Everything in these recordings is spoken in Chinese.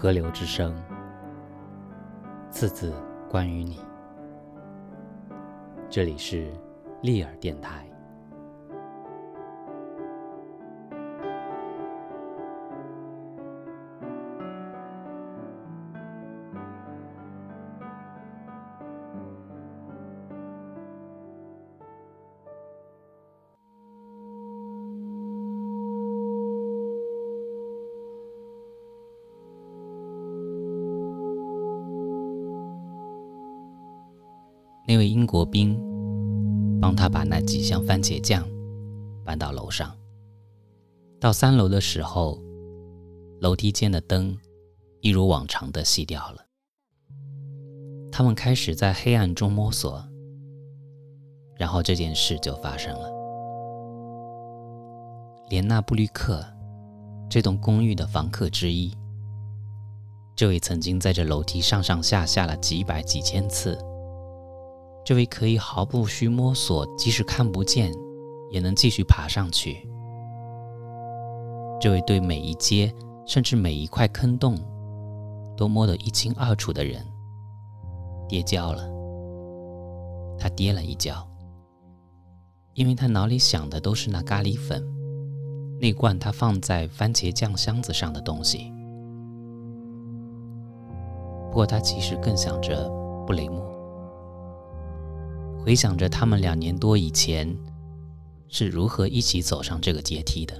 河流之声，次次关于你。这里是利尔电台。那位英国兵帮他把那几箱番茄酱搬到楼上。到三楼的时候，楼梯间的灯一如往常的熄掉了。他们开始在黑暗中摸索，然后这件事就发生了。连纳布吕克，这栋公寓的房客之一，这位曾经在这楼梯上上下下了几百几千次。这位可以毫不需摸索，即使看不见，也能继续爬上去。这位对每一阶，甚至每一块坑洞，都摸得一清二楚的人，跌跤了。他跌了一跤，因为他脑里想的都是那咖喱粉，那罐他放在番茄酱箱子上的东西。不过他其实更想着布雷默。回想着他们两年多以前是如何一起走上这个阶梯的，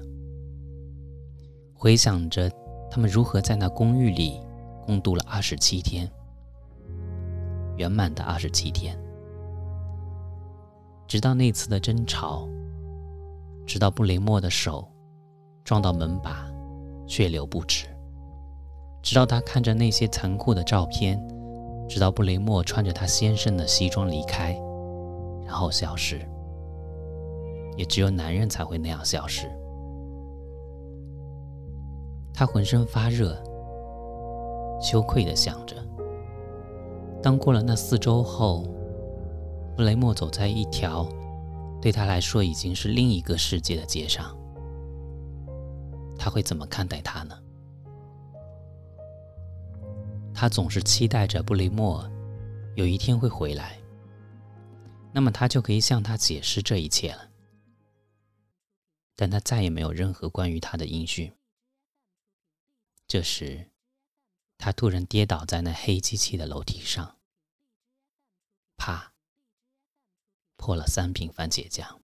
回想着他们如何在那公寓里共度了二十七天，圆满的二十七天，直到那次的争吵，直到布雷默的手撞到门把，血流不止，直到他看着那些残酷的照片，直到布雷默穿着他先生的西装离开。然后消失，也只有男人才会那样消失。他浑身发热，羞愧地想着：当过了那四周后，布雷默走在一条对他来说已经是另一个世界的街上，他会怎么看待他呢？他总是期待着布雷默有一天会回来。那么他就可以向他解释这一切了，但他再也没有任何关于他的音讯。这时，他突然跌倒在那黑漆漆的楼梯上，啪，破了三瓶番茄酱。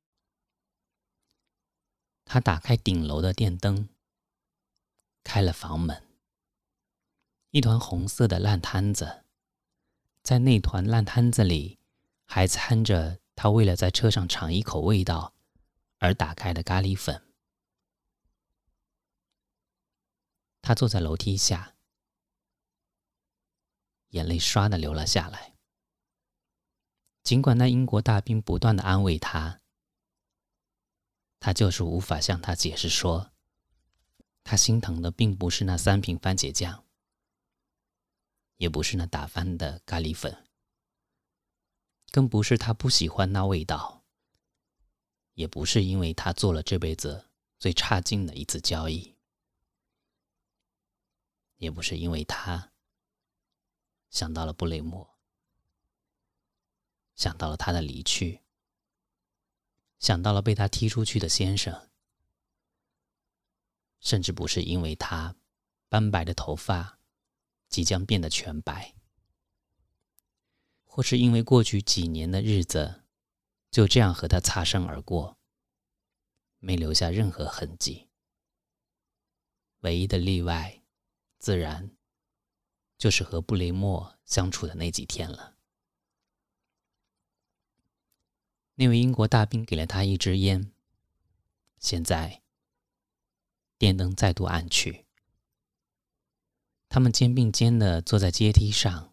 他打开顶楼的电灯，开了房门，一团红色的烂摊子，在那团烂摊子里。还掺着他为了在车上尝一口味道而打开的咖喱粉。他坐在楼梯下，眼泪唰的流了下来。尽管那英国大兵不断的安慰他，他就是无法向他解释说，他心疼的并不是那三瓶番茄酱，也不是那打翻的咖喱粉。更不是他不喜欢那味道，也不是因为他做了这辈子最差劲的一次交易，也不是因为他想到了布雷默，想到了他的离去，想到了被他踢出去的先生，甚至不是因为他斑白的头发即将变得全白。或是因为过去几年的日子就这样和他擦身而过，没留下任何痕迹。唯一的例外，自然就是和布雷默相处的那几天了。那位英国大兵给了他一支烟。现在，电灯再度暗去，他们肩并肩的坐在阶梯上。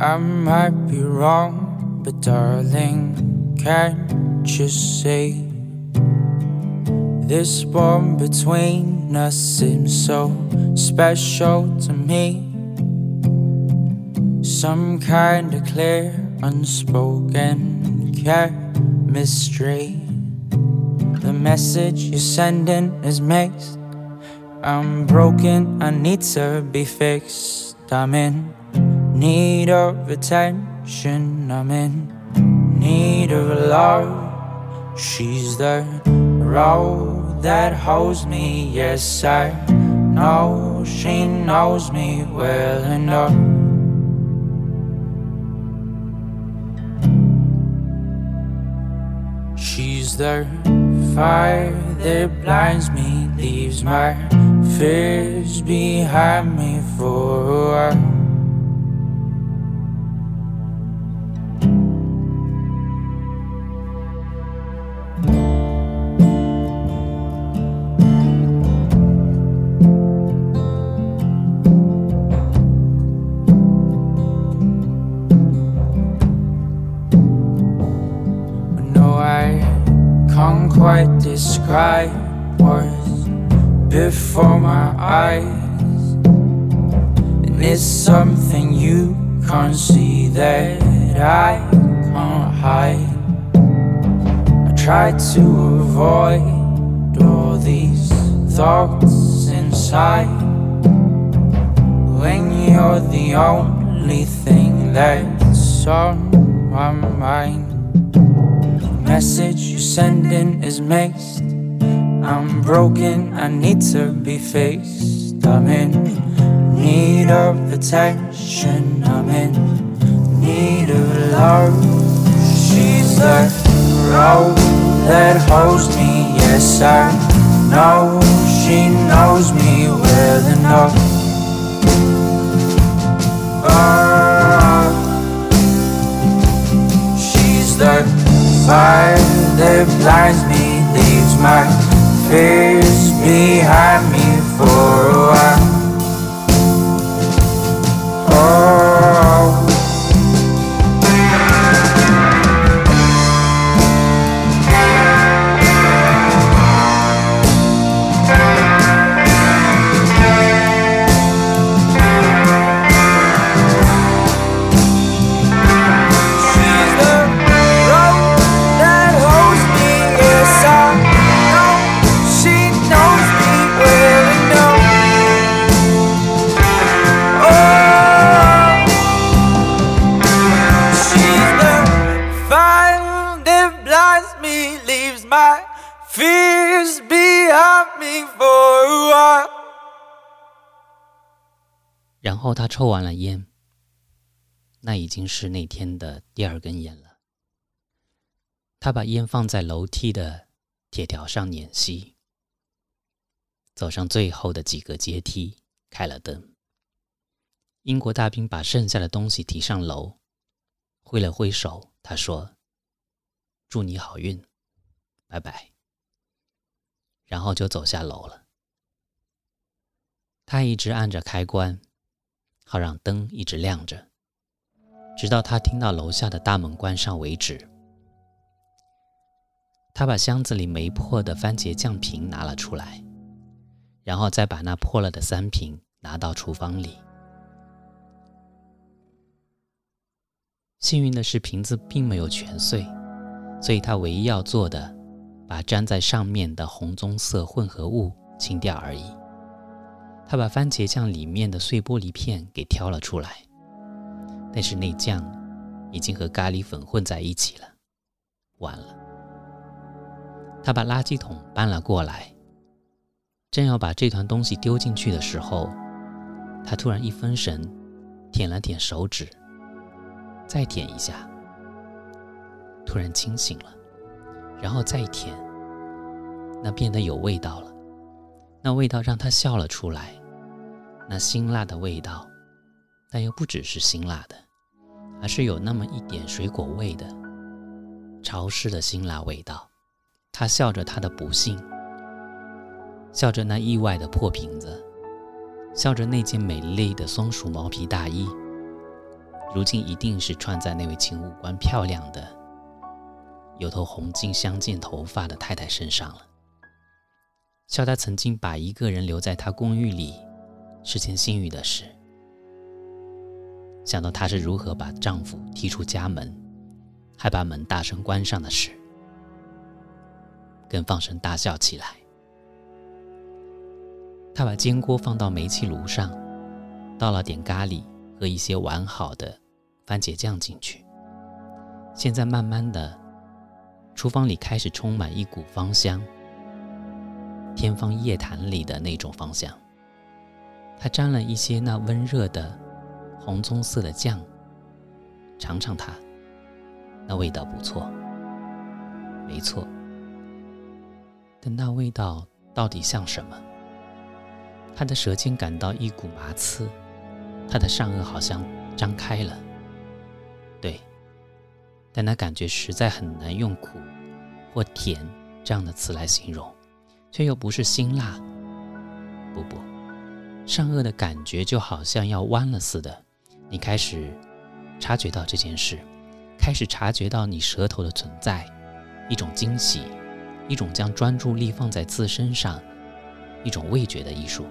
I might be wrong, but darling, can't you see? This bond between us seems so special to me. Some kind of clear, unspoken chemistry. The message you're sending is mixed. I'm broken, I need to be fixed. I'm in need of attention, I'm in need of love. She's the road that holds me, yes, I know she knows me well enough. She's the fire that blinds me, leaves my fears behind me for a while. Before my eyes. And it's something you can't see that I can't hide. I try to avoid all these thoughts inside. When you're the only thing that's on my mind. The message you're sending is mixed. I'm broken, I need to be fixed. I'm in need of attention, I'm in need of love. She's the road that holds me, yes, I know she knows me well enough. Oh, she's the fire that blinds me, leaves my fears behind me 然后他抽完了烟，那已经是那天的第二根烟了。他把烟放在楼梯的铁条上碾熄，走上最后的几个阶梯，开了灯。英国大兵把剩下的东西提上楼，挥了挥手，他说：“祝你好运，拜拜。”然后就走下楼了。他一直按着开关，好让灯一直亮着，直到他听到楼下的大门关上为止。他把箱子里没破的番茄酱瓶拿了出来，然后再把那破了的三瓶拿到厨房里。幸运的是，瓶子并没有全碎，所以他唯一要做的，把粘在上面的红棕色混合物清掉而已。他把番茄酱里面的碎玻璃片给挑了出来，但是那酱已经和咖喱粉混在一起了，完了。他把垃圾桶搬了过来，正要把这团东西丢进去的时候，他突然一分神，舔了舔手指，再舔一下，突然清醒了，然后再舔，那变得有味道了。那味道让他笑了出来，那辛辣的味道，但又不只是辛辣的，而是有那么一点水果味的潮湿的辛辣味道。他笑着他的不幸，笑着那意外的破瓶子，笑着那件美丽的松鼠毛皮大衣，如今一定是穿在那位请五官漂亮的、有头红金相间头发的太太身上了。笑他曾经把一个人留在他公寓里是件幸运的事，想到她是如何把丈夫踢出家门，还把门大声关上的事，更放声大笑起来。她把煎锅放到煤气炉上，倒了点咖喱和一些完好的番茄酱进去。现在慢慢的，厨房里开始充满一股芳香，天方夜谭里的那种方向。他沾了一些那温热的红棕色的酱，尝尝它，那味道不错，没错。但那味道到底像什么？他的舌尖感到一股麻刺，他的上颚好像张开了。对，但那感觉实在很难用苦或甜这样的词来形容，却又不是辛辣。不不，上颚的感觉就好像要弯了似的。你开始察觉到这件事，开始察觉到你舌头的存在，一种惊喜，一种将专注力放在自身上，一种味觉的艺术。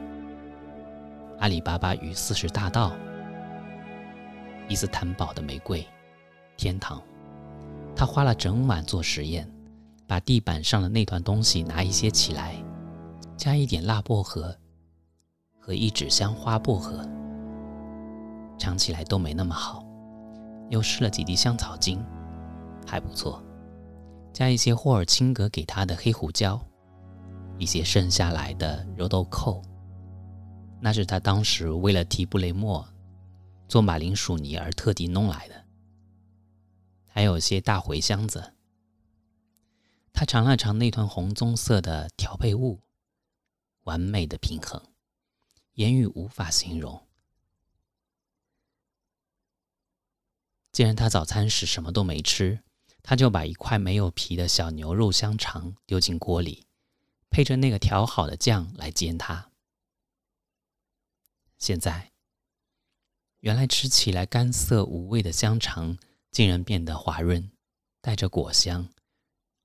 阿里巴巴与四十大盗，伊斯坦堡的玫瑰，天堂。他花了整晚做实验，把地板上的那团东西拿一些起来，加一点辣薄荷和一纸香花薄荷，尝起来都没那么好。又试了几滴香草精，还不错。加一些霍尔钦格给他的黑胡椒，一些剩下来的肉豆蔻。那是他当时为了提布雷莫做马铃薯泥而特地弄来的，还有些大茴香子。他尝了尝那团红棕色的调配物，完美的平衡，言语无法形容。既然他早餐时什么都没吃，他就把一块没有皮的小牛肉香肠丢进锅里，配着那个调好的酱来煎它。现在，原来吃起来干涩无味的香肠，竟然变得滑润，带着果香，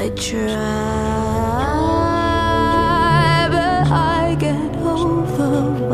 I try, but I get overwhelmed